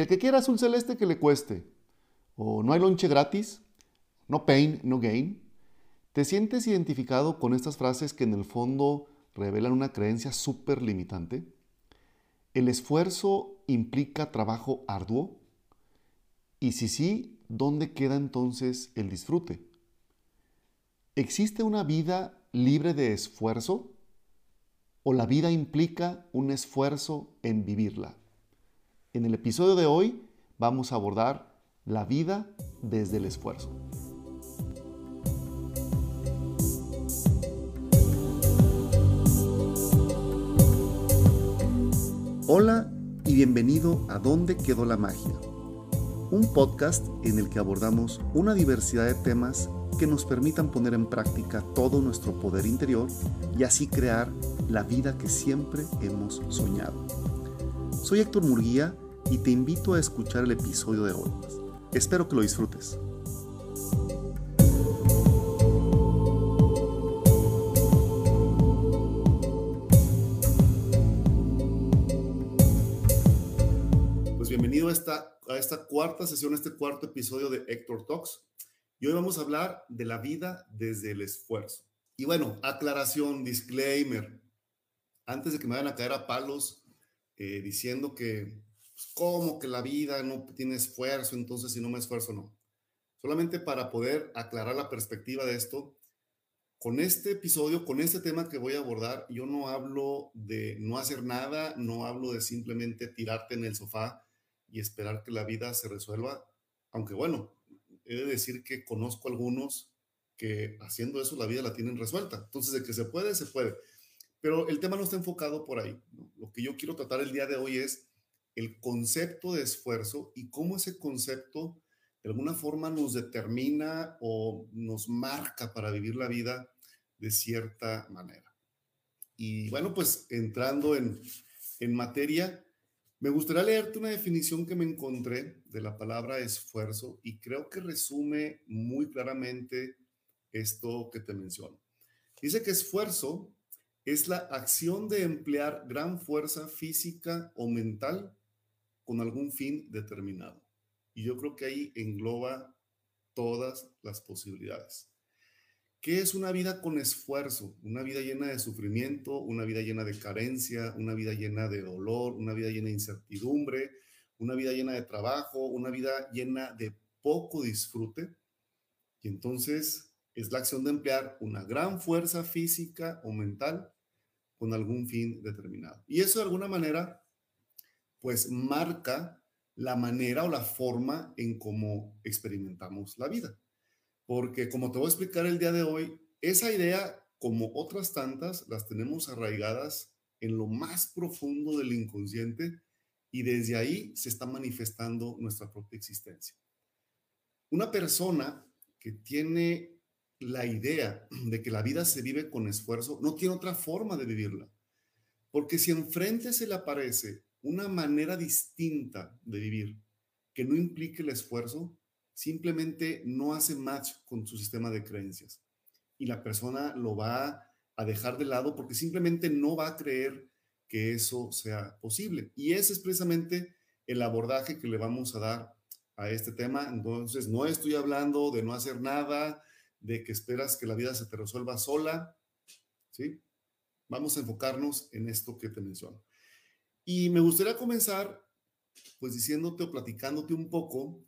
El que quiera azul celeste que le cueste. O no hay lonche gratis. No pain, no gain. ¿Te sientes identificado con estas frases que en el fondo revelan una creencia súper limitante? ¿El esfuerzo implica trabajo arduo? Y si sí, ¿dónde queda entonces el disfrute? ¿Existe una vida libre de esfuerzo? ¿O la vida implica un esfuerzo en vivirla? En el episodio de hoy vamos a abordar la vida desde el esfuerzo. Hola y bienvenido a ¿Dónde quedó la magia? Un podcast en el que abordamos una diversidad de temas que nos permitan poner en práctica todo nuestro poder interior y así crear la vida que siempre hemos soñado. Soy Héctor Murguía y te invito a escuchar el episodio de hoy. Espero que lo disfrutes. Pues bienvenido a esta, a esta cuarta sesión, a este cuarto episodio de Héctor Talks. Y hoy vamos a hablar de la vida desde el esfuerzo. Y bueno, aclaración, disclaimer. Antes de que me vayan a caer a palos eh, diciendo que, pues, ¿cómo que la vida no tiene esfuerzo? Entonces, si no me esfuerzo, no. Solamente para poder aclarar la perspectiva de esto, con este episodio, con este tema que voy a abordar, yo no hablo de no hacer nada, no hablo de simplemente tirarte en el sofá y esperar que la vida se resuelva, aunque bueno, he de decir que conozco algunos que haciendo eso la vida la tienen resuelta. Entonces, de que se puede, se puede. Pero el tema no está enfocado por ahí. Lo que yo quiero tratar el día de hoy es el concepto de esfuerzo y cómo ese concepto de alguna forma nos determina o nos marca para vivir la vida de cierta manera. Y bueno, pues entrando en, en materia, me gustaría leerte una definición que me encontré de la palabra esfuerzo y creo que resume muy claramente esto que te menciono. Dice que esfuerzo es la acción de emplear gran fuerza física o mental con algún fin determinado. Y yo creo que ahí engloba todas las posibilidades. ¿Qué es una vida con esfuerzo? Una vida llena de sufrimiento, una vida llena de carencia, una vida llena de dolor, una vida llena de incertidumbre, una vida llena de trabajo, una vida llena de poco disfrute. Y entonces es la acción de emplear una gran fuerza física o mental con algún fin determinado. Y eso de alguna manera, pues marca la manera o la forma en cómo experimentamos la vida. Porque como te voy a explicar el día de hoy, esa idea, como otras tantas, las tenemos arraigadas en lo más profundo del inconsciente y desde ahí se está manifestando nuestra propia existencia. Una persona que tiene la idea de que la vida se vive con esfuerzo no tiene otra forma de vivirla. Porque si enfrente se le aparece una manera distinta de vivir que no implique el esfuerzo, simplemente no hace match con su sistema de creencias y la persona lo va a dejar de lado porque simplemente no va a creer que eso sea posible. Y ese es precisamente el abordaje que le vamos a dar a este tema. Entonces, no estoy hablando de no hacer nada, de que esperas que la vida se te resuelva sola, ¿sí? Vamos a enfocarnos en esto que te menciono. Y me gustaría comenzar pues diciéndote o platicándote un poco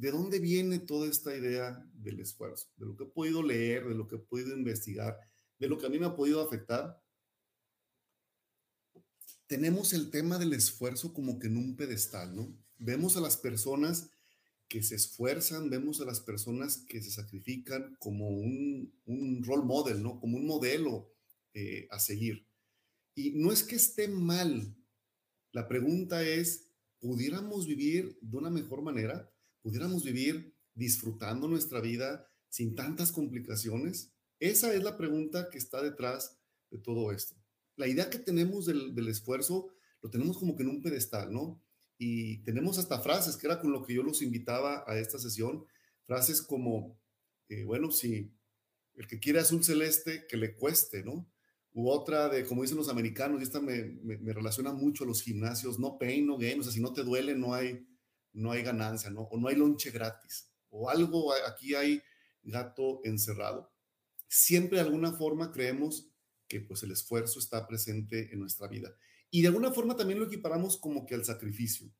¿De dónde viene toda esta idea del esfuerzo? De lo que he podido leer, de lo que he podido investigar, de lo que a mí me ha podido afectar. Tenemos el tema del esfuerzo como que en un pedestal, ¿no? Vemos a las personas que se esfuerzan, vemos a las personas que se sacrifican como un, un role model, ¿no? Como un modelo eh, a seguir. Y no es que esté mal, la pregunta es, ¿pudiéramos vivir de una mejor manera? pudiéramos vivir disfrutando nuestra vida sin tantas complicaciones? Esa es la pregunta que está detrás de todo esto. La idea que tenemos del, esfuerzo lo tenemos como que en un pedestal, ¿no? Y tenemos hasta frases, que era con lo que yo los invitaba a esta sesión, frases como, eh, bueno, si el que quiere azul celeste, que le cueste, ¿no? U otra de, como dicen los americanos, y esta me, me, me relaciona mucho a los gimnasios, no pain, no gain, o sea, si no te duele, no hay, no hay ganancia, ¿no? O no hay lonche gratis, o algo, aquí hay gato encerrado. Siempre de alguna forma creemos que pues el esfuerzo está presente en nuestra vida. Y de alguna forma también lo equiparamos como que al sacrificio.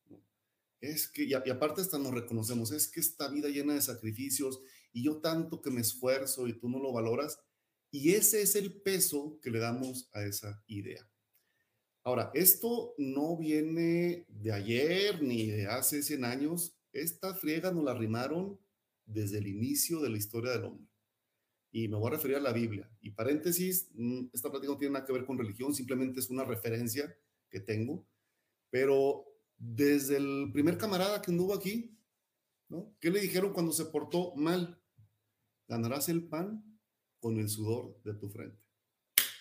Es que, y, aparte hasta nos reconocemos, es que esta vida llena de sacrificios y yo tanto que me esfuerzo y tú no lo valoras. Y ese es el peso que le damos a esa idea. Ahora, esto no viene de ayer ni de hace 100 años. Esta friega nos la rimaron desde el inicio de la historia del hombre. Y me voy a referir a la Biblia. Y paréntesis, mm, esta plática no tiene nada que ver con religión, simplemente es una referencia que tengo. Pero desde el primer camarada que anduvo aquí, ¿no? ¿Qué le dijeron cuando se portó mal? Ganarás el pan con el sudor de tu frente.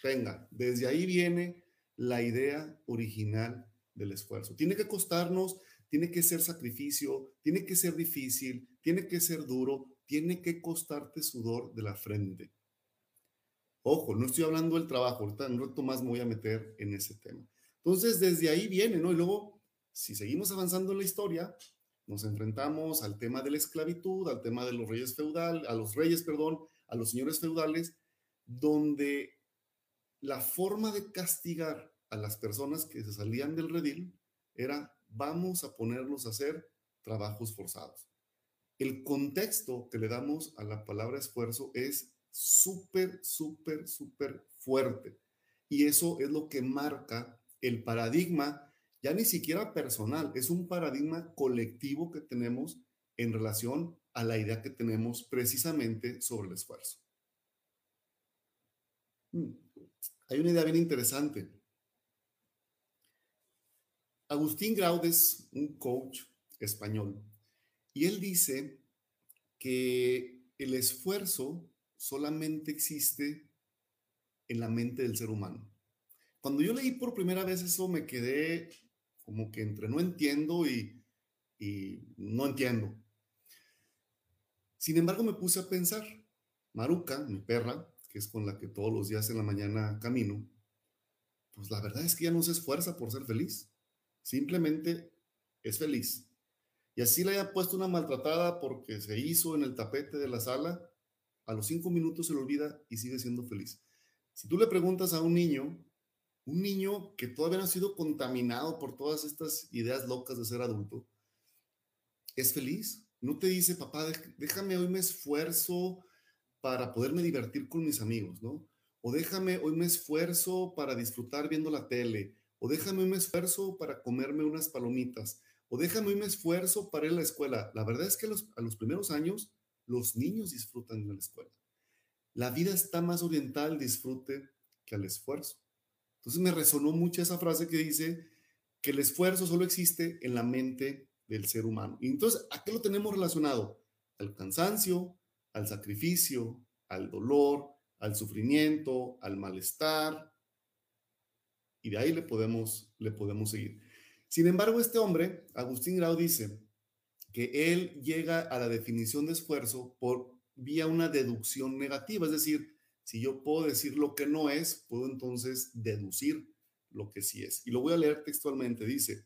Venga, desde ahí viene la idea original del esfuerzo. Tiene que costarnos, tiene que ser sacrificio, tiene que ser difícil, tiene que ser duro, tiene que costarte sudor de la frente. Ojo, no estoy hablando del trabajo, ahorita en un más me voy a meter en ese tema. Entonces, desde ahí viene, ¿no? Y luego, si seguimos avanzando en la historia, nos enfrentamos al tema de la esclavitud, al tema de los reyes feudales, a los reyes, perdón, a los señores feudales, donde la forma de castigar a las personas que se salían del redil era vamos a ponerlos a hacer trabajos forzados. El contexto que le damos a la palabra esfuerzo es súper, súper, súper fuerte. Y eso es lo que marca el paradigma, ya ni siquiera personal, es un paradigma colectivo que tenemos en relación a la idea que tenemos precisamente sobre el esfuerzo. Hmm. Hay una idea bien interesante. Agustín Graud es un coach español y él dice que el esfuerzo solamente existe en la mente del ser humano. Cuando yo leí por primera vez eso me quedé como que entre no entiendo y, no entiendo. Sin embargo, me puse a pensar, Maruca, mi perra, que es con la que todos los días en la mañana camino, pues la verdad es que ya no se esfuerza por ser feliz. Simplemente es feliz. Y así le haya puesto una maltratada porque se hizo en el tapete de la sala, a los cinco minutos se le olvida y sigue siendo feliz. Si tú le preguntas a un niño, un niño que todavía no ha sido contaminado por todas estas ideas locas de ser adulto, es feliz. No te dice, papá, déjame hoy me esfuerzo para poderme divertir con mis amigos, ¿no? O déjame, hoy me esfuerzo para disfrutar viendo la tele, o déjame, hoy me esfuerzo para comerme unas palomitas, o déjame, me esfuerzo para ir a la escuela. La verdad es que a los primeros años los niños disfrutan de la escuela. La vida está más orientada al disfrute que al esfuerzo. Entonces me resonó mucho esa frase que dice que el esfuerzo solo existe en la mente del ser humano. Y entonces, ¿a qué lo tenemos relacionado? Al cansancio, al sacrificio, al dolor, al sufrimiento, al malestar. Y de ahí le podemos, le podemos seguir. Sin embargo, este hombre, Agustín Grau, dice que él llega a la definición de esfuerzo por vía una deducción negativa, es decir, si yo puedo decir lo que no es, puedo entonces deducir lo que sí es. Y lo voy a leer textualmente, dice,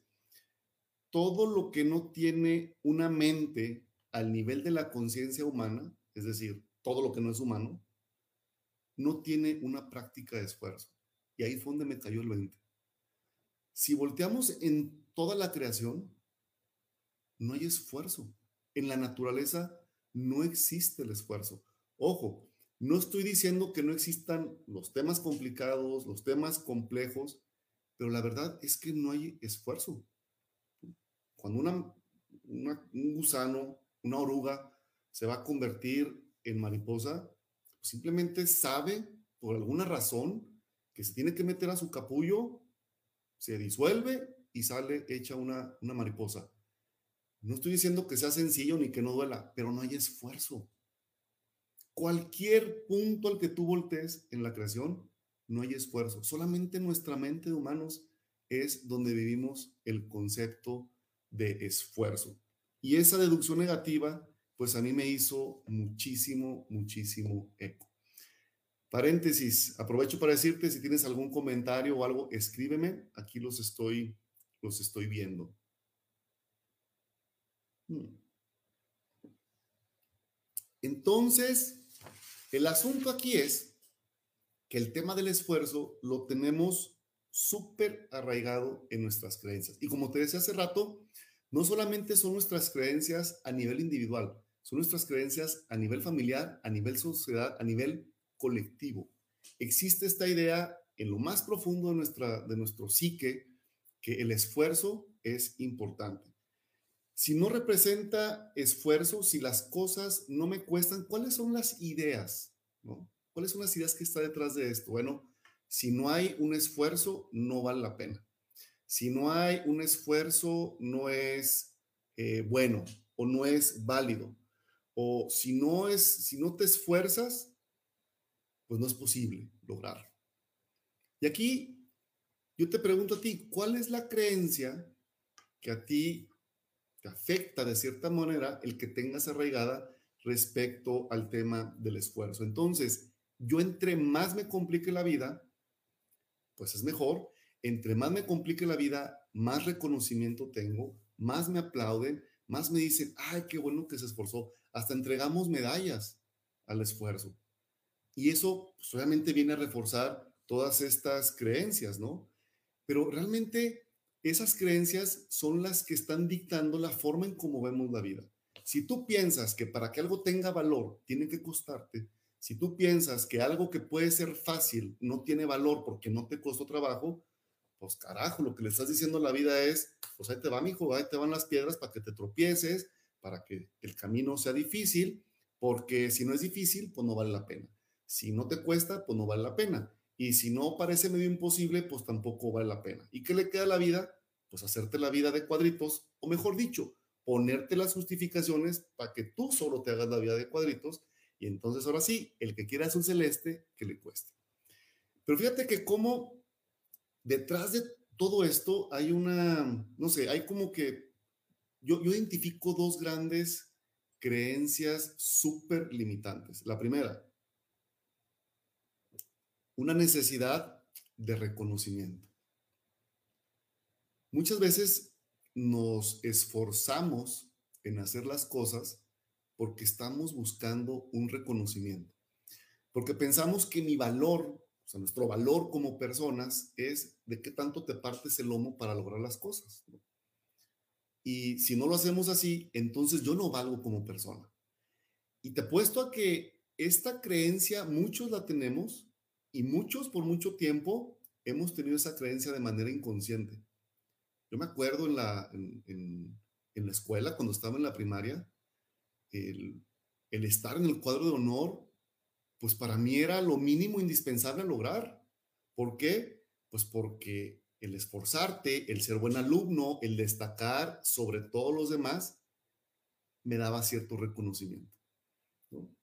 todo lo que no tiene una mente al nivel de la conciencia humana es decir, todo lo que no es humano, no tiene una práctica de esfuerzo. Y ahí fue donde me cayó el 20. Si volteamos en toda la creación, no hay esfuerzo. En la naturaleza no existe el esfuerzo. Ojo, no estoy diciendo que no existan los temas complicados, los temas complejos, pero la verdad es que no hay esfuerzo. Cuando un gusano, una oruga, se va a convertir en mariposa, simplemente sabe por alguna razón que se tiene que meter a su capullo, se disuelve y sale hecha una, una mariposa. No estoy diciendo que sea sencillo ni que no duela, pero no hay esfuerzo. Cualquier punto al que tú voltees en la creación, no hay esfuerzo. Solamente nuestra mente de humanos es donde vivimos el concepto de esfuerzo. Y esa deducción negativa pues a mí me hizo muchísimo, muchísimo eco. Paréntesis, aprovecho para decirte si tienes algún comentario o algo, escríbeme, aquí los estoy, los estoy viendo. Hmm. Entonces, el asunto aquí es que el tema del esfuerzo lo tenemos súper arraigado en nuestras creencias. Y como te decía hace rato, no solamente son nuestras creencias a nivel individual, son nuestras creencias a nivel familiar, a nivel sociedad, a nivel colectivo. Existe esta idea en lo más profundo de, nuestra, de nuestro psique que el esfuerzo es importante. Si no representa esfuerzo, si las cosas no me cuestan, ¿cuáles son las ideas? ¿no? ¿Cuáles son las ideas que está detrás de esto? Bueno, si no hay un esfuerzo, no vale la pena. Si no hay un esfuerzo, no es eh, bueno o no es válido. O si no es, si no te esfuerzas, pues no es posible lograrlo. Y aquí yo te pregunto a ti, ¿cuál es la creencia que a ti te afecta de cierta manera el que tengas arraigada respecto al tema del esfuerzo? Entonces, yo entre más me complique la vida, pues es mejor. Entre más me complique la vida, más reconocimiento tengo, más me aplauden, más me dicen, ay, qué bueno que se esforzó. Hasta entregamos medallas al esfuerzo. Y eso pues, obviamente viene a reforzar todas estas creencias, ¿no? Pero realmente esas creencias son las que están dictando la forma en cómo vemos la vida. Si tú piensas que para que algo tenga valor tiene que costarte, si tú piensas que algo que puede ser fácil no tiene valor porque no te costó trabajo, pues carajo, lo que le estás diciendo a la vida es, pues ahí te va, mijo, ahí te van las piedras para que te tropieces, para que el camino sea difícil, porque si no es difícil, pues no vale la pena. Si no te cuesta, pues no vale la pena. Y si no parece medio imposible, pues tampoco vale la pena. ¿Y qué le queda a la vida? Pues hacerte la vida de cuadritos, o mejor dicho, ponerte las justificaciones para que tú solo te hagas la vida de cuadritos. Y entonces ahora sí, el que quiera un celeste, que le cueste. Pero fíjate que como detrás de todo esto hay una, no sé, hay como que yo, yo identifico dos grandes creencias súper limitantes. La primera, una necesidad de reconocimiento. Muchas veces nos esforzamos en hacer las cosas porque estamos buscando un reconocimiento, porque pensamos que mi valor, o sea, nuestro valor como personas es de qué tanto te partes el lomo para lograr las cosas. Y si no lo hacemos así, entonces yo no valgo como persona. Y te apuesto a que esta creencia muchos la tenemos y muchos por mucho tiempo hemos tenido esa creencia de manera inconsciente. Yo me acuerdo en la, en, la escuela, cuando estaba en la primaria, el, estar en el cuadro de honor, pues para mí era lo mínimo indispensable a lograr. ¿Por qué? Pues porque el esforzarte, el ser buen alumno, el destacar sobre todos los demás, me daba cierto reconocimiento.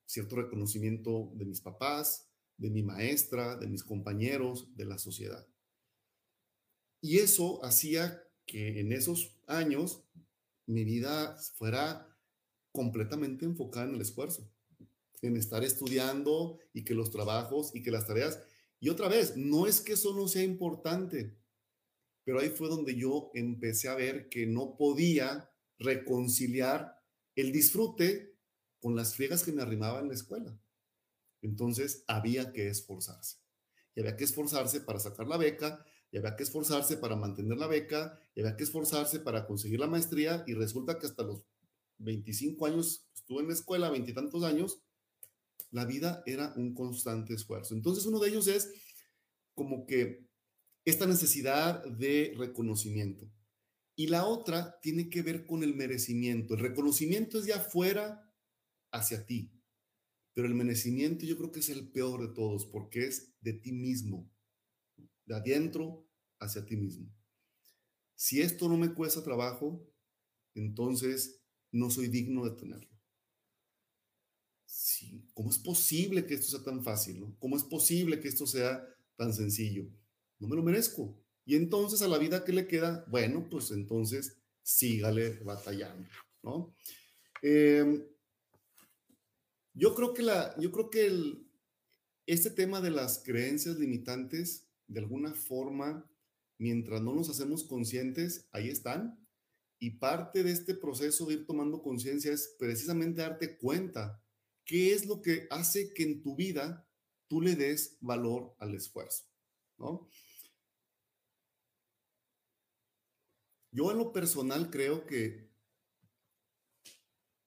Cierto reconocimiento de mis papás, de mi maestra, de mis compañeros, de la sociedad. Y eso hacía que en esos años mi vida fuera completamente enfocada en el esfuerzo, en estar estudiando y que los trabajos y que las tareas. Y otra vez, no es que eso no sea importante, pero ahí fue donde yo empecé a ver que no podía reconciliar el disfrute con las friegas que me arrimaban en la escuela. Entonces había que esforzarse. Y había que esforzarse para sacar la beca, y había que esforzarse para mantener la beca, y había que esforzarse para conseguir la maestría, y resulta que hasta los 25 años estuve en la escuela, veintitantos años, la vida era un constante esfuerzo. Entonces uno de ellos es como que esta necesidad de reconocimiento. Y la otra tiene que ver con el merecimiento. El reconocimiento es de afuera hacia ti. Pero el merecimiento yo creo que es el peor de todos porque es de ti mismo, de adentro hacia ti mismo. Si esto no me cuesta trabajo, entonces no soy digno de tenerlo. Sí, ¿cómo es posible que esto sea tan fácil? No? ¿Cómo es posible que esto sea tan sencillo? No me lo merezco. Y entonces a la vida que le queda, bueno, pues entonces sígale batallando, ¿no? Eh, yo creo que, la, yo creo que el, este tema de las creencias limitantes, de alguna forma, mientras no nos hacemos conscientes, ahí están. Y parte de este proceso de ir tomando conciencia es precisamente darte cuenta qué es lo que hace que en tu vida tú le des valor al esfuerzo, ¿no? Yo en lo personal creo que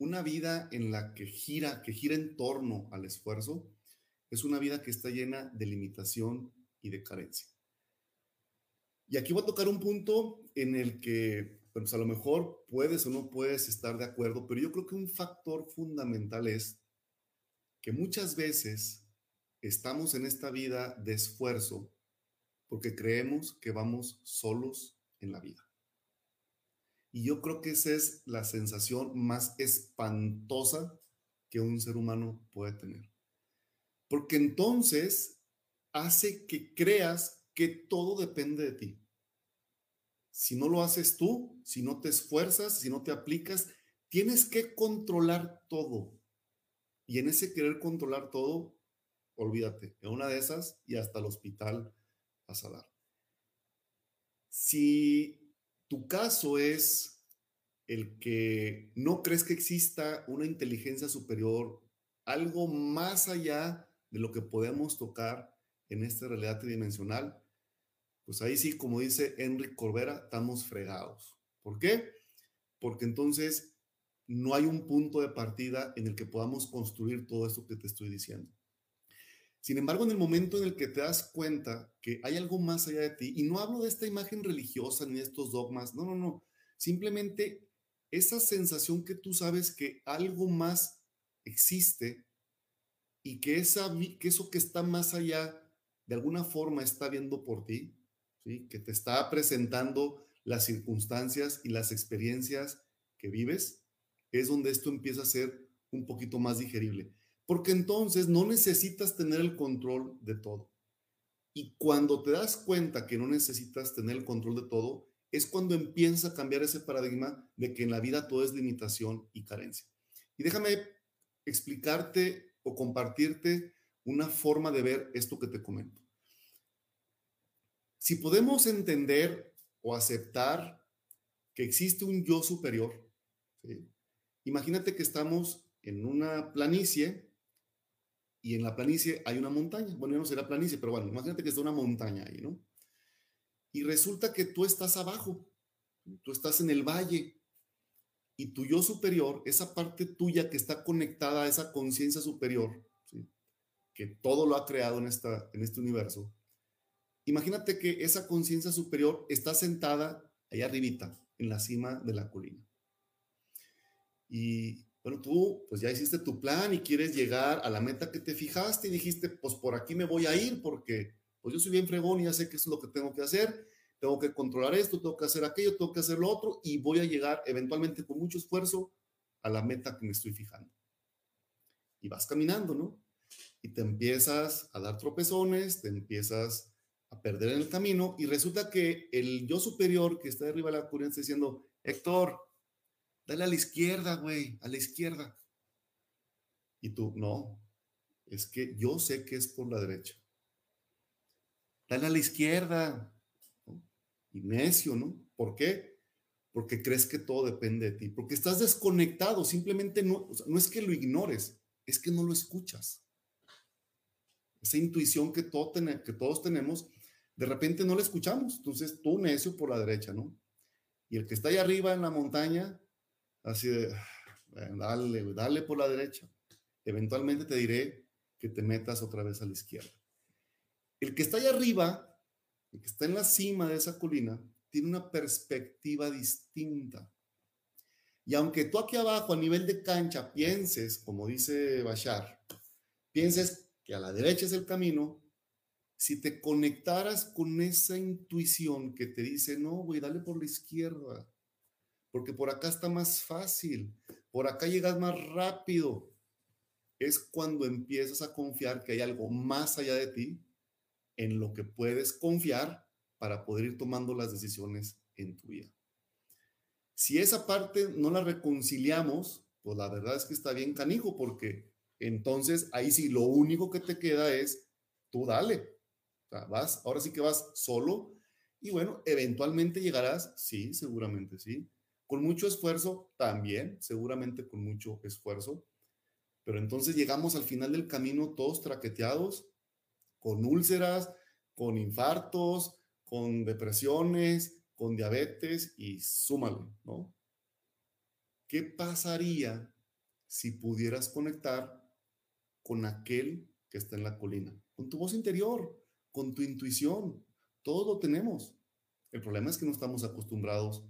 una vida en la que gira, que gira en torno al esfuerzo, es una vida que está llena de limitación y de carencia. Y aquí voy a tocar un punto en el que, pues a lo mejor puedes o no puedes estar de acuerdo, pero yo creo que un factor fundamental es que muchas veces estamos en esta vida de esfuerzo porque creemos que vamos solos en la vida. Y yo creo que esa es la sensación más espantosa que un ser humano puede tener. Porque entonces hace que creas que todo depende de ti. Si no lo haces tú, si no te esfuerzas, si no te aplicas, tienes que controlar todo. Y en ese querer controlar todo, olvídate, en una de esas y hasta el hospital vas a dar. Si tu caso es el que no crees que exista una inteligencia superior, algo más allá de lo que podemos tocar en esta realidad tridimensional, pues ahí sí, como dice Enrique Corbera, estamos fregados. ¿Por qué? Porque entonces no hay un punto de partida en el que podamos construir todo esto que te estoy diciendo. Sin embargo, en el momento en el que te das cuenta que hay algo más allá de ti, y no hablo de esta imagen religiosa ni de estos dogmas, no, no, no, simplemente esa sensación que tú sabes que algo más existe y que, esa, que eso que está más allá de alguna forma está viendo por ti, ¿sí? que te está presentando las circunstancias y las experiencias que vives, es donde esto empieza a ser un poquito más digerible porque entonces no necesitas tener el control de todo. Y cuando te das cuenta que no necesitas tener el control de todo, es cuando empieza a cambiar ese paradigma de que en la vida todo es limitación y carencia. Y déjame explicarte o compartirte una forma de ver esto que te comento. Si podemos entender o aceptar que existe un yo superior, imagínate que estamos en una planicie y en la planicie hay una montaña. Bueno, ya no será planicie, pero bueno, imagínate que está una montaña ahí, ¿no? Y resulta que tú estás abajo, tú estás en el valle y tu yo superior, esa parte tuya que está conectada a esa conciencia superior, que todo lo ha creado en, esta, en este universo, imagínate que esa conciencia superior está sentada allá arribita, en la cima de la colina. Y bueno, tú pues ya hiciste tu plan y quieres llegar a la meta que te fijaste y dijiste, pues por aquí me voy a ir porque pues yo soy bien fregón y ya sé qué es lo que tengo que hacer, tengo que controlar esto, tengo que hacer aquello, tengo que hacer lo otro y voy a llegar eventualmente con mucho esfuerzo a la meta que me estoy fijando. Y vas caminando, ¿no? Y te empiezas a dar tropezones, te empiezas a perder en el camino y resulta que el yo superior que está arriba de la corriente está diciendo, Héctor, Dale a la izquierda, güey, a la izquierda. Y tú, no, es que yo sé que es por la derecha. Dale a la izquierda. Y necio, ¿no? ¿Por qué? Porque crees que todo depende de ti, porque estás desconectado, simplemente no, no es que lo ignores, es que no lo escuchas. Esa intuición que, todo que todos tenemos, de repente no la escuchamos. Entonces tú necio por la derecha, ¿no? Y el que está ahí arriba en la montaña, Así de, dale, dale por la derecha. Eventualmente te diré que te metas otra vez a la izquierda. El que está ahí arriba, el que está en la cima de esa colina, tiene una perspectiva distinta. Y aunque tú aquí abajo, a nivel de cancha, pienses, como dice Bashar, pienses que a la derecha es el camino, si te conectaras con esa intuición que te dice, no, güey, dale por la izquierda, porque por acá está más fácil, por acá llegas más rápido. Es cuando empiezas a confiar que hay algo más allá de ti en lo que puedes confiar para poder ir tomando las decisiones en tu vida. Si esa parte no la reconciliamos, pues la verdad es que está bien canijo, porque entonces ahí sí lo único que te queda es tú dale. vas, ahora sí que vas solo y bueno, eventualmente llegarás, sí, seguramente sí, Con mucho esfuerzo también, seguramente con mucho esfuerzo. Pero entonces llegamos al final del camino todos traqueteados, con úlceras, con infartos, con depresiones, con diabetes y súmale, ¿no? ¿Qué pasaría si pudieras conectar con aquel que está en la colina? Con tu voz interior, con tu intuición. Todo lo tenemos. El problema es que no estamos acostumbrados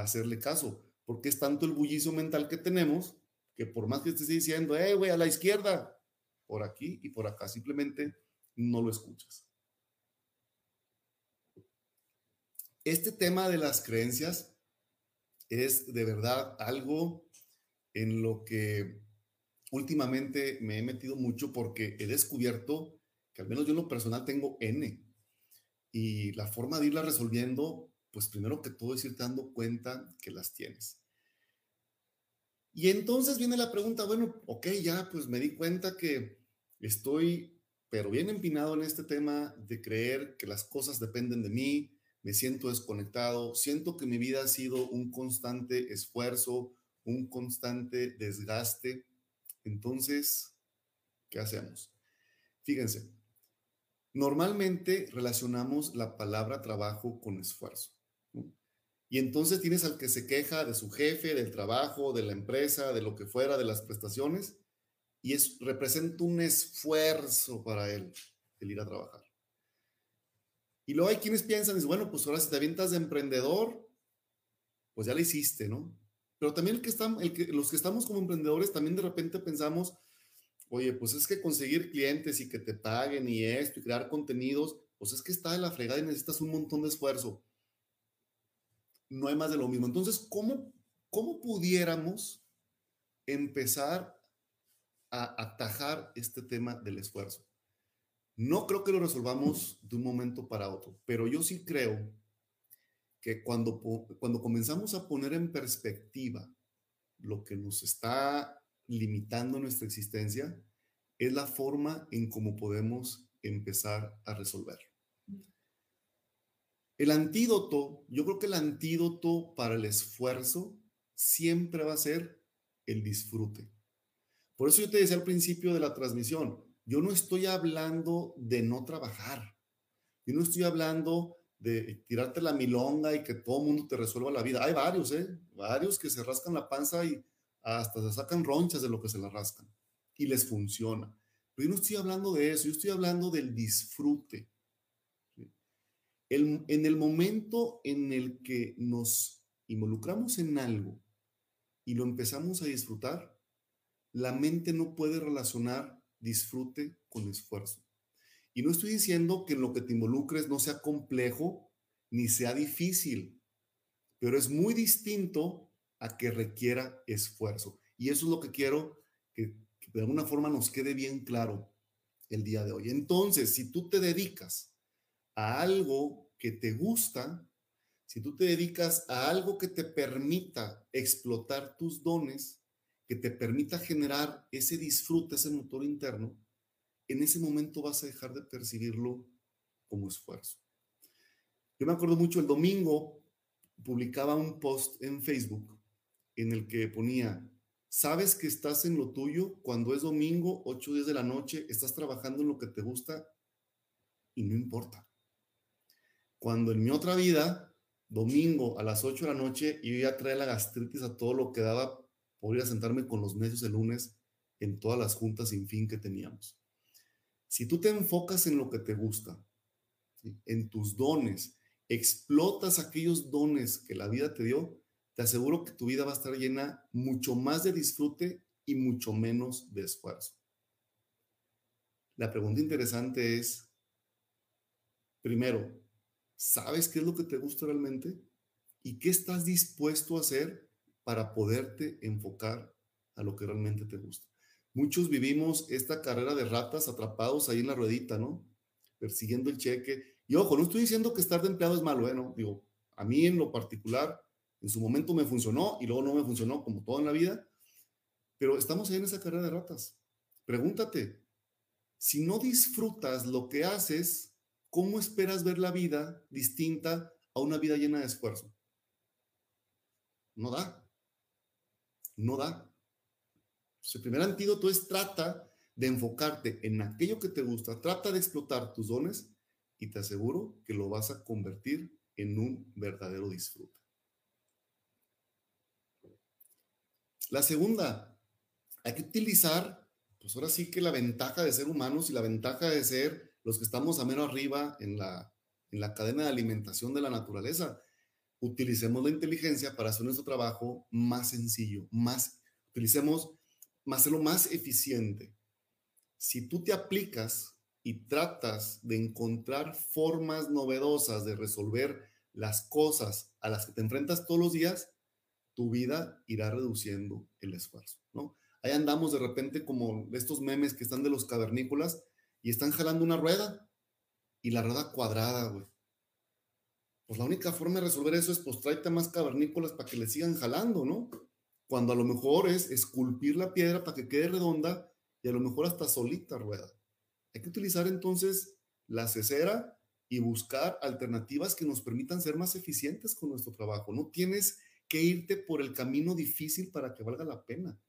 hacerle caso, porque es tanto el bullicio mental que tenemos que por más que estés diciendo, eh, güey, a la izquierda, por aquí y por acá, simplemente no lo escuchas. Este tema de las creencias es de verdad algo en lo que últimamente me he metido mucho porque he descubierto que al menos yo en lo personal tengo N. Y la forma de irla resolviendo, pues primero que todo es irte dando cuenta que las tienes. Y entonces viene la pregunta, bueno, ok, ya pues me di cuenta que estoy, pero bien empinado en este tema de creer que las cosas dependen de mí, me siento desconectado, siento que mi vida ha sido un constante esfuerzo, un constante desgaste. Entonces, ¿qué hacemos? Fíjense, normalmente relacionamos la palabra trabajo con esfuerzo. Y entonces tienes al que se queja de su jefe, del trabajo, de la empresa, de lo que fuera, de las prestaciones, y es, representa un esfuerzo para él el ir a trabajar. Y luego hay quienes piensan, es bueno, pues ahora si te avientas de emprendedor, pues ya lo hiciste, ¿no? Pero también el que que, los que estamos como emprendedores también de repente pensamos, oye, pues es que conseguir clientes y que te paguen y esto y crear contenidos, pues es que está de la fregada y necesitas un montón de esfuerzo no hay más de lo mismo. Entonces, ¿cómo, cómo pudiéramos empezar a atajar este tema del esfuerzo? No creo que lo resolvamos de un momento para otro, pero yo sí creo que cuando, cuando comenzamos a poner en perspectiva lo que nos está limitando nuestra existencia, es la forma en cómo podemos empezar a resolverlo. El antídoto, yo creo que el antídoto para el esfuerzo siempre va a ser el disfrute. Por eso yo te decía al principio de la transmisión, yo no estoy hablando de no trabajar. Yo no estoy hablando de tirarte la milonga y que todo el mundo te resuelva la vida. Hay varios, ¿eh? Varios que se rascan la panza y hasta se sacan ronchas de lo que se la rascan y les funciona. Pero yo no estoy hablando de eso, yo estoy hablando del disfrute en el momento en el que nos involucramos en algo y lo empezamos a disfrutar, la mente no puede relacionar disfrute con esfuerzo. Y no estoy diciendo que en lo que te involucres no sea complejo ni sea difícil, pero es muy distinto a que requiera esfuerzo. Y eso es lo que quiero que, de alguna forma nos quede bien claro el día de hoy. Entonces, si tú te dedicas a algo que te gusta, si tú te dedicas a algo que te permita explotar tus dones, que te permita generar ese disfrute, ese motor interno, en ese momento vas a dejar de percibirlo como esfuerzo. Yo me acuerdo mucho el domingo, publicaba un post en Facebook en el que ponía, sabes que estás en lo tuyo cuando es domingo, 8 días de la noche, estás trabajando en lo que te gusta y no importa. Cuando en mi otra vida, domingo a las 8 de la noche, yo ya traía la gastritis a todo lo que daba por ir a sentarme con los necios el lunes en todas las juntas sin fin que teníamos. Si tú te enfocas en lo que te gusta, en tus dones, explotas aquellos dones que la vida te dio, te aseguro que tu vida va a estar llena mucho más de disfrute y mucho menos de esfuerzo. La pregunta interesante es, primero, ¿Sabes qué es lo que te gusta realmente? ¿Y qué estás dispuesto a hacer para poderte enfocar a lo que realmente te gusta? Muchos vivimos esta carrera de ratas atrapados ahí en la ruedita, ¿no? Persiguiendo el cheque. Y ojo, no estoy diciendo que estar de empleado es malo, ¿eh? No, digo, a mí en lo particular, en su momento me funcionó y luego no me funcionó como todo en la vida, pero estamos ahí en esa carrera de ratas. Pregúntate, si no disfrutas lo que haces, ¿cómo esperas ver la vida distinta a una vida llena de esfuerzo? no da. No da. el primer antídoto es trata de enfocarte en aquello que te gusta, trata de explotar tus dones y te aseguro que lo vas a convertir en un verdadero disfrute. La segunda, hay que utilizar, pues ahora sí que la ventaja de ser humanos y la ventaja de ser los que estamos a menos arriba en la, en la cadena de alimentación de la naturaleza. Utilicemos la inteligencia para hacer nuestro trabajo más sencillo, más, utilicemos, más hacerlo más eficiente. Si tú te aplicas y tratas de encontrar formas novedosas de resolver las cosas a las que te enfrentas todos los días, tu vida irá reduciendo el esfuerzo, ¿no? Ahí andamos de repente como estos memes que están de los cavernícolas y están jalando una rueda y la rueda cuadrada, güey. Pues la única forma de resolver eso es pues tráete más cavernícolas para que le sigan jalando, ¿no? Cuando a lo mejor es esculpir la piedra para que quede redonda y a lo mejor hasta solita rueda. Hay que utilizar entonces la cesera y buscar alternativas que nos permitan ser más eficientes con nuestro trabajo. No tienes que irte por el camino difícil para que valga la pena.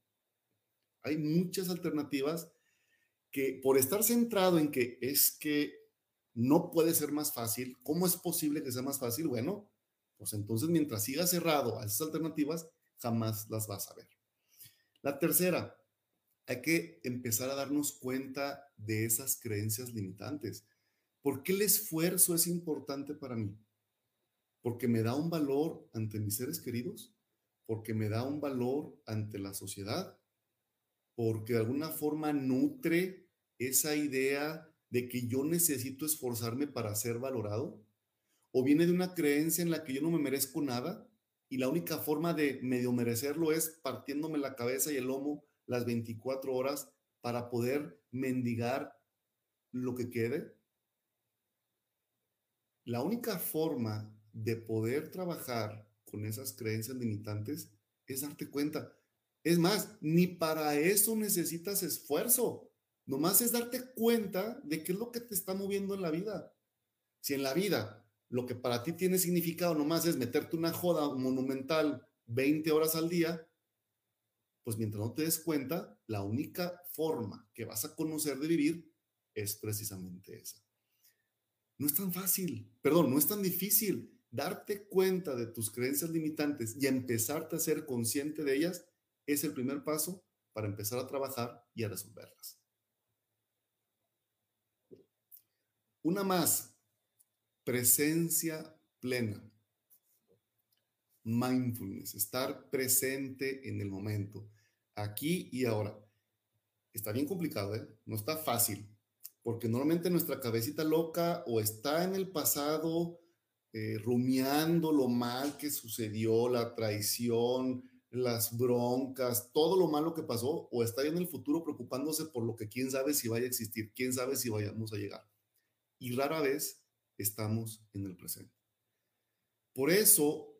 Hay muchas alternativas que por estar centrado en que es que no puede ser más fácil, ¿cómo es posible que sea más fácil? Bueno, pues entonces mientras sigas cerrado a esas alternativas, jamás las vas a ver. La tercera, hay que empezar a darnos cuenta de esas creencias limitantes. ¿Por qué el esfuerzo es importante para mí? Porque me da un valor ante mis seres queridos, porque me da un valor ante la sociedad, porque de alguna forma nutre esa idea de que yo necesito esforzarme para ser valorado, o viene de una creencia en la que yo no me merezco nada y la única forma de medio merecerlo es partiéndome la cabeza y el lomo las 24 horas para poder mendigar lo que quede la única forma de poder trabajar con esas creencias limitantes es darte cuenta. Es más, ni para eso necesitas esfuerzo. Nomás es darte cuenta de qué es lo que te está moviendo en la vida. Si en la vida lo que para ti tiene significado nomás es meterte una joda monumental 20 horas al día, pues mientras no te des cuenta, la única forma que vas a conocer de vivir es precisamente esa. No es tan fácil, perdón, no es tan difícil darte cuenta de tus creencias limitantes y empezarte a ser consciente de ellas es el primer paso para empezar a trabajar y a resolverlas. Una más, presencia plena. Mindfulness, estar presente en el momento, aquí y ahora. Está bien complicado, ¿eh? No está fácil, porque normalmente nuestra cabecita loca o está en el pasado eh, rumiando lo mal que sucedió, la traición, las broncas, todo lo malo que pasó, o está en el futuro preocupándose por lo que quién sabe si vaya a existir, quién sabe si vayamos a llegar. Y rara vez estamos en el presente. Por eso,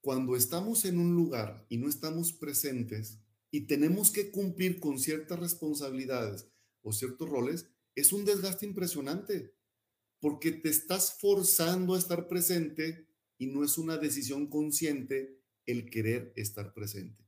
cuando estamos en un lugar y no estamos presentes y tenemos que cumplir con ciertas responsabilidades o ciertos roles, es un desgaste impresionante, porque te estás forzando a estar presente y no es una decisión consciente el querer estar presente.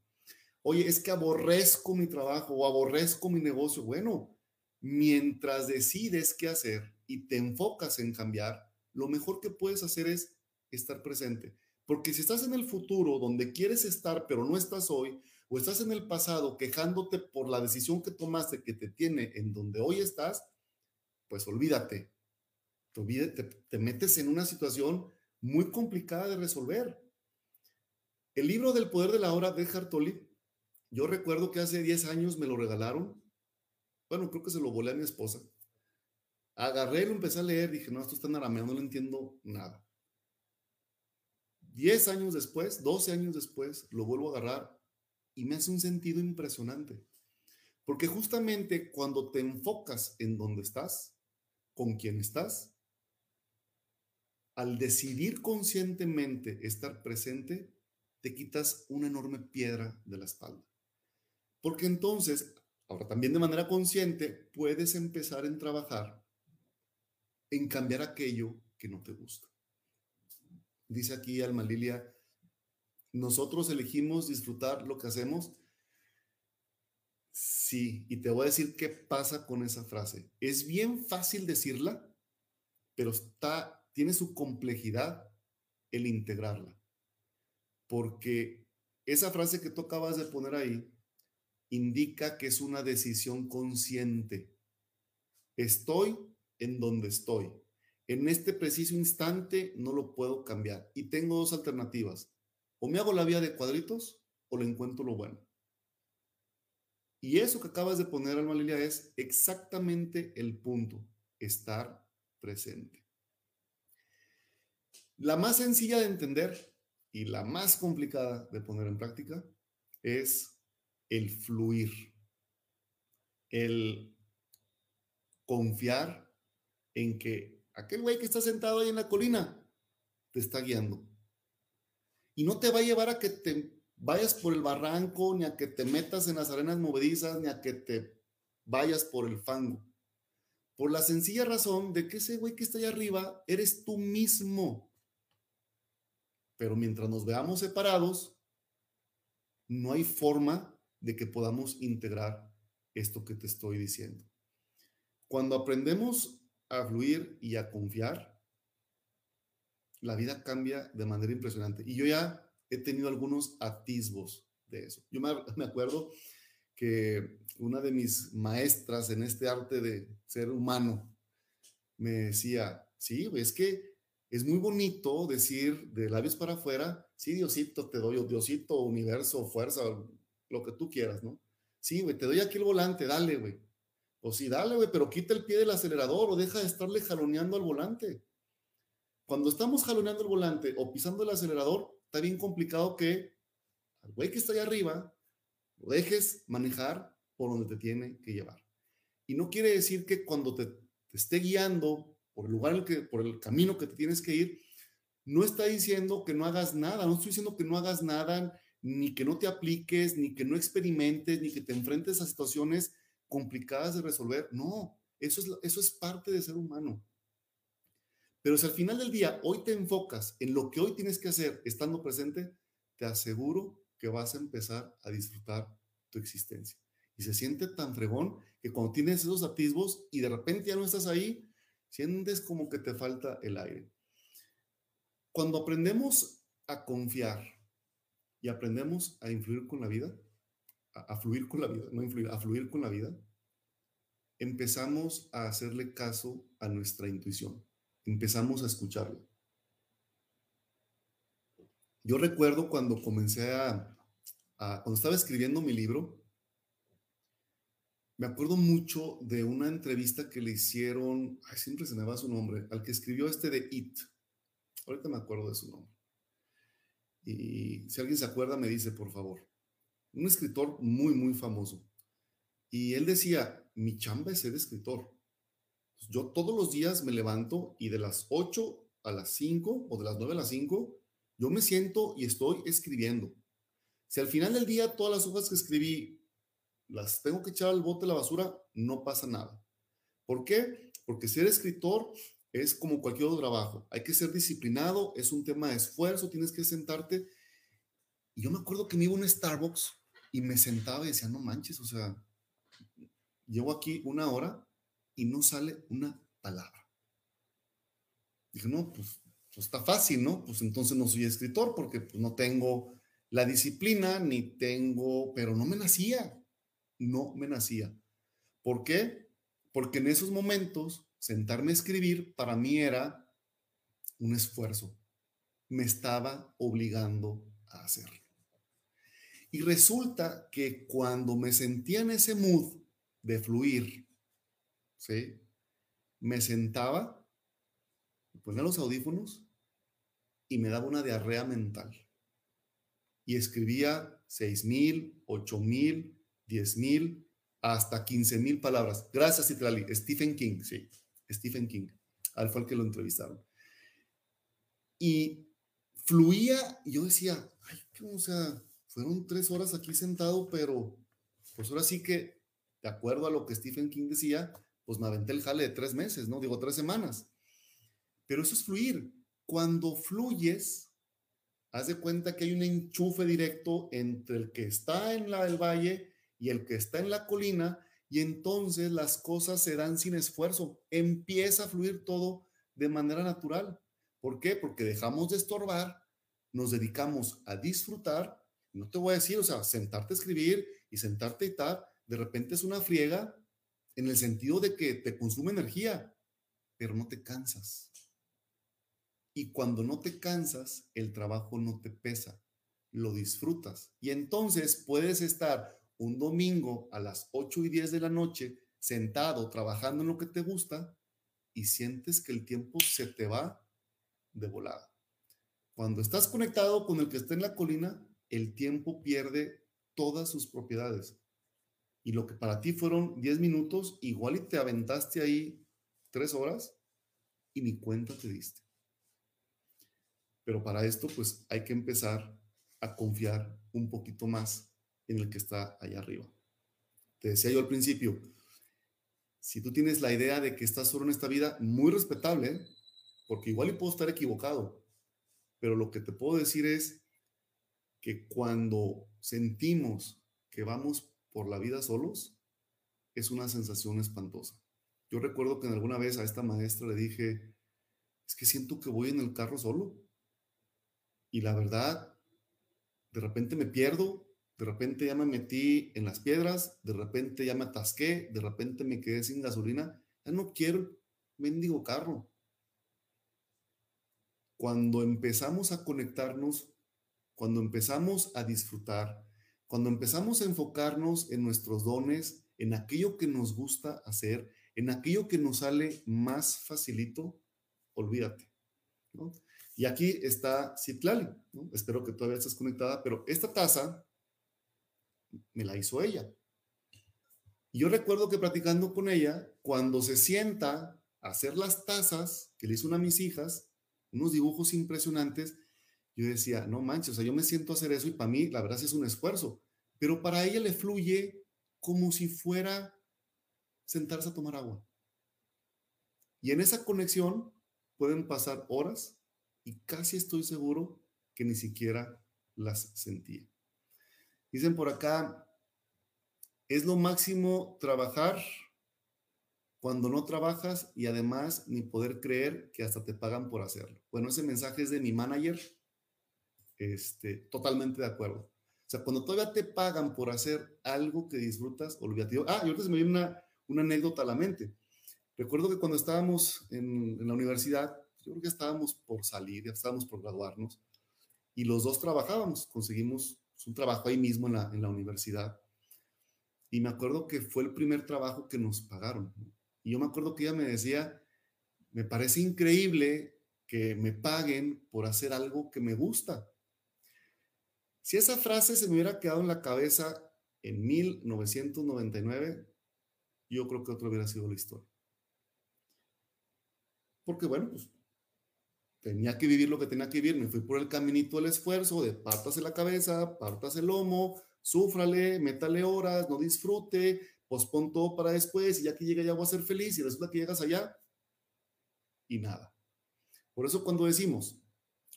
Oye, es que aborrezco mi trabajo o aborrezco mi negocio. Bueno, mientras decides qué hacer y te enfocas en cambiar, lo mejor que puedes hacer es estar presente. Porque si estás en el futuro donde quieres estar, pero no estás hoy, o estás en el pasado quejándote por la decisión que tomaste que te tiene en donde hoy estás, pues olvídate. Te, metes en una situación muy complicada de resolver. El libro del poder de la hora de Hartoli, yo recuerdo que hace 10 años me lo regalaron. Bueno, creo que se lo volé a mi esposa. Agarré, lo empecé a leer, dije, no, esto está en no lo entiendo nada. 10 años después, 12 años después, lo vuelvo a agarrar y me hace un sentido impresionante. Porque justamente cuando te enfocas en donde estás, con quien estás, al decidir conscientemente estar presente, te quitas una enorme piedra de la espalda. Porque entonces, ahora también de manera consciente, puedes empezar en trabajar en cambiar aquello que no te gusta. Dice aquí Alma Lilia nosotros elegimos disfrutar lo que hacemos. Sí, y te voy a decir qué pasa con esa frase. Es bien fácil decirla, pero está, tiene su complejidad el integrarla. Porque esa frase que tú acabas de poner ahí indica que es una decisión consciente. Estoy en donde estoy. En este preciso instante no lo puedo cambiar. Y tengo dos alternativas. O me hago la vía de cuadritos o le encuentro lo bueno. Y eso que acabas de poner, Alma Lilia, es exactamente el punto. Estar presente. La más sencilla de entender y la más complicada de poner en práctica es el fluir, el confiar en que aquel güey que está sentado ahí en la colina te está guiando. Y no te va a llevar a que te vayas por el barranco, ni a que te metas en las arenas movedizas, ni a que te vayas por el fango. Por la sencilla razón de que ese güey que está ahí arriba eres tú mismo. Pero mientras nos veamos separados, no hay forma de que podamos integrar esto que te estoy diciendo. Cuando aprendemos a fluir y a confiar, la vida cambia de manera impresionante. Y yo ya he tenido algunos atisbos de eso. Yo me, acuerdo que una de mis maestras en este arte de ser humano me decía, sí, es que es muy bonito decir de labios para afuera, sí, Diosito, te doy, Diosito, universo, fuerza, lo que tú quieras, ¿no? Sí, güey, te doy aquí el volante, dale, güey. O sí, dale, güey, pero quita el pie del acelerador o deja de estarle jaloneando al volante. Cuando estamos jaloneando el volante o pisando el acelerador, está bien complicado que al güey que está ahí arriba lo dejes manejar por donde te tiene que llevar. Y no quiere decir que cuando te, esté guiando por el lugar, el que, por el camino que te tienes que ir, no está diciendo que no hagas nada, no estoy diciendo que no hagas nada, ni que no te apliques, ni que no experimentes, ni que te enfrentes a situaciones complicadas de resolver. No, eso es, eso es parte de ser humano. Pero si al final del día hoy te enfocas en lo que hoy tienes que hacer estando presente, te aseguro que vas a empezar a disfrutar tu existencia. Y se siente tan fregón que cuando tienes esos atisbos y de repente ya no estás ahí, sientes como que te falta el aire. Cuando aprendemos a confiar y aprendemos a influir con la vida, a, fluir con la vida, no influir, a fluir con la vida, empezamos a hacerle caso a nuestra intuición empezamos a escucharlo. Yo recuerdo cuando comencé a, cuando estaba escribiendo mi libro, me acuerdo mucho de una entrevista que le hicieron, ay, siempre se me va su nombre, al que escribió este de It. Ahorita me acuerdo de su nombre. Y si alguien se acuerda, me dice, por favor. Un escritor muy, muy famoso. Y él decía, mi chamba es ser escritor. Yo todos los días me levanto y de las 8 a las 5 o de las 9 a las 5, yo me siento y estoy escribiendo. Si al final del día todas las hojas que escribí las tengo que echar al bote de la basura, no pasa nada. ¿Por qué? Porque ser escritor es como cualquier otro trabajo. Hay que ser disciplinado, es un tema de esfuerzo, tienes que sentarte. Y yo me acuerdo que me iba a un Starbucks y me sentaba y decía, no manches, o sea, llevo aquí una hora y no sale una palabra. Dije, no, pues, pues, está fácil, ¿no? Pues entonces no soy escritor porque pues, no tengo la disciplina ni tengo, pero no me nacía, no me nacía. ¿Por qué? Porque en esos momentos sentarme a escribir para mí era un esfuerzo. Me estaba obligando a hacerlo. Y resulta que cuando me sentía en ese mood de fluir, ¿sí? Me sentaba, ponía los audífonos y me daba una diarrea mental. Y escribía seis mil, ocho mil, diez mil, hasta quince mil palabras. Gracias, Citrali. Stephen King, sí, Stephen King. Al fue el que lo entrevistaron. Y fluía, y yo decía, ay, o sea, fueron tres horas aquí sentado, pero pues ahora sí que, de acuerdo a lo que Stephen King decía, pues me aventé el jale de tres meses, ¿no? Digo, tres semanas. Pero eso es fluir. Cuando fluyes, Haz de cuenta que hay un enchufe directo entre el que está en la del valle y el que está en la colina y entonces las cosas se dan sin esfuerzo. Empieza a fluir todo de manera natural. ¿Por qué? Porque dejamos de estorbar, nos dedicamos a disfrutar. No te voy a decir, o sea, sentarte a escribir y sentarte y tal, de repente es una friega en el sentido de que te consume energía, pero no te cansas. Y cuando no te cansas, el trabajo no te pesa, lo disfrutas. Y entonces puedes estar un domingo a las 8 y 10 de la noche sentado trabajando en lo que te gusta y sientes que el tiempo se te va de volada. Cuando estás conectado con el que está en la colina, el tiempo pierde todas sus propiedades. Y lo que para ti fueron 10 minutos, igual y te aventaste ahí 3 horas y ni cuenta te diste. Pero para esto, pues hay que empezar a confiar un poquito más en el que está allá arriba. Te decía yo al principio, si tú tienes la idea de que estás solo en esta vida, muy respetable, porque igual y puedo estar equivocado, pero lo que te puedo decir es que cuando sentimos que vamos por la vida solos, es una sensación espantosa. Yo recuerdo que en alguna vez a esta maestra le dije, es que siento que voy en el carro solo. Y la verdad, de repente me pierdo, de repente ya me metí en las piedras, de repente ya me atasqué, de repente me quedé sin gasolina, ya no quiero mendigo carro. Cuando empezamos a conectarnos, cuando empezamos a disfrutar, cuando empezamos a enfocarnos en nuestros dones, en aquello que nos gusta hacer, en aquello que nos sale más facilito, olvídate. Y aquí está Citlali, espero que todavía estés conectada, pero esta taza me la hizo ella. Y yo recuerdo que platicando con ella, cuando se sienta a hacer las tazas que le hizo una a mis hijas, unos dibujos impresionantes, yo decía, no manches, o sea, yo me siento a hacer eso y para mí, la verdad, es un esfuerzo, pero para ella le fluye como si fuera sentarse a tomar agua. Y en esa conexión pueden pasar horas y casi estoy seguro que ni siquiera las sentía. Dicen por acá, es lo máximo trabajar cuando no trabajas y además ni poder creer que hasta te pagan por hacerlo. Bueno, ese mensaje es de mi manager. Este, totalmente de acuerdo. O sea, cuando todavía te pagan por hacer algo que disfrutas, olvídate. Ah, y ahorita se me viene una, una anécdota a la mente. Recuerdo que cuando estábamos en, en la universidad, yo creo que estábamos por salir, ya estábamos por graduarnos, y los dos trabajábamos, conseguimos un trabajo ahí mismo en la, en la universidad. Y me acuerdo que fue el primer trabajo que nos pagaron. Y yo me acuerdo que ella me decía, me parece increíble que me paguen por hacer algo que me gusta. Si esa frase se me hubiera quedado en la cabeza en 1999, yo creo que otra hubiera sido la historia. Porque bueno, pues tenía que vivir lo que tenía que vivir, me fui por el caminito del esfuerzo, de partas en la cabeza, partas el lomo, súfrale, métale horas, no disfrute, pospon todo para después y ya que llega ya voy a ser feliz y resulta que llegas allá y nada. Por eso cuando decimos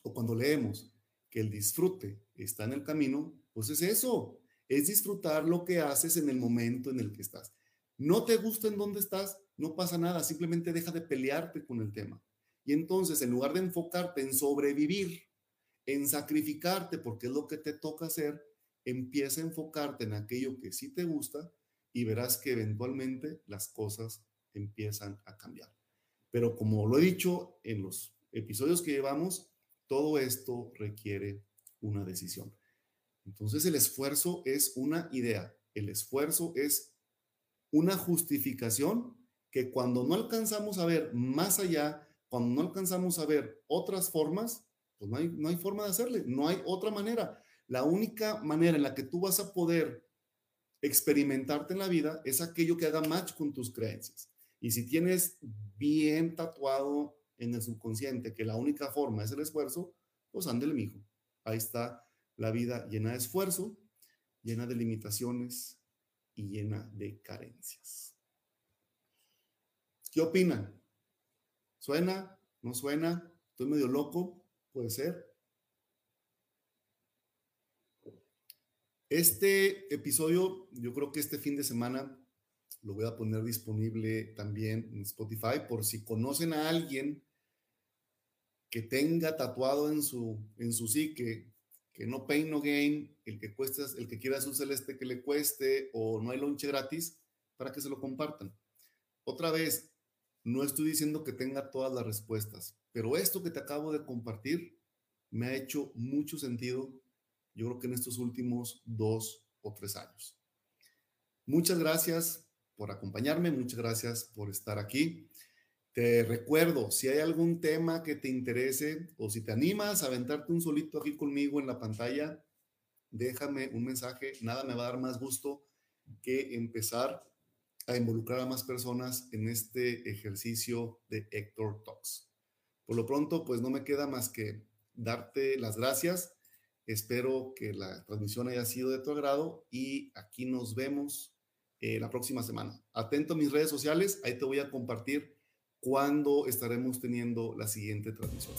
o cuando leemos que el disfrute está en el camino, pues es eso, es disfrutar lo que haces en el momento en el que estás. No te gusta en dónde estás, no pasa nada, simplemente deja de pelearte con el tema. Y entonces, en lugar de enfocarte en sobrevivir, en sacrificarte, porque es lo que te toca hacer, empieza a enfocarte en aquello que sí te gusta y verás que eventualmente las cosas empiezan a cambiar. Pero como lo he dicho en los episodios que llevamos, todo esto requiere una decisión. Entonces el esfuerzo es una idea, el esfuerzo es una justificación que cuando no alcanzamos a ver más allá cuando no alcanzamos a ver otras formas, pues no hay, no hay forma de hacerle, no hay otra manera. La única manera en la que tú vas a poder experimentarte en la vida es aquello que haga match con tus creencias. Y si tienes bien tatuado en el subconsciente que la única forma es el esfuerzo, pues ándele, mijo. Ahí está la vida llena de esfuerzo, llena de limitaciones y llena de carencias. ¿Qué opinan? ¿Suena? ¿No suena? ¿Estoy medio loco? Puede ser. Este episodio, yo creo que este fin de semana lo voy a poner disponible también en Spotify por si conocen a alguien que tenga tatuado en su, en su psique que no pain no gain, el que cueste, el que quiera su celeste que le cueste o no hay lonche gratis, para que se lo compartan. Otra vez, no estoy diciendo que tenga todas las respuestas, pero esto que te acabo de compartir me ha hecho mucho sentido, yo creo que en estos últimos dos o tres años. Muchas gracias por acompañarme, muchas gracias por estar aquí. Te recuerdo, si hay algún tema que te interese o si te animas a aventarte un solito aquí conmigo en la pantalla, déjame un mensaje. Nada me va a dar más gusto que empezar a involucrar a más personas en este ejercicio de Héctor Talks. Por lo pronto, pues no me queda más que darte las gracias. Espero que la transmisión haya sido de tu agrado y aquí nos vemos eh, la próxima semana. Atento a mis redes sociales, ahí te voy a compartir cuándo estaremos teniendo la siguiente transmisión.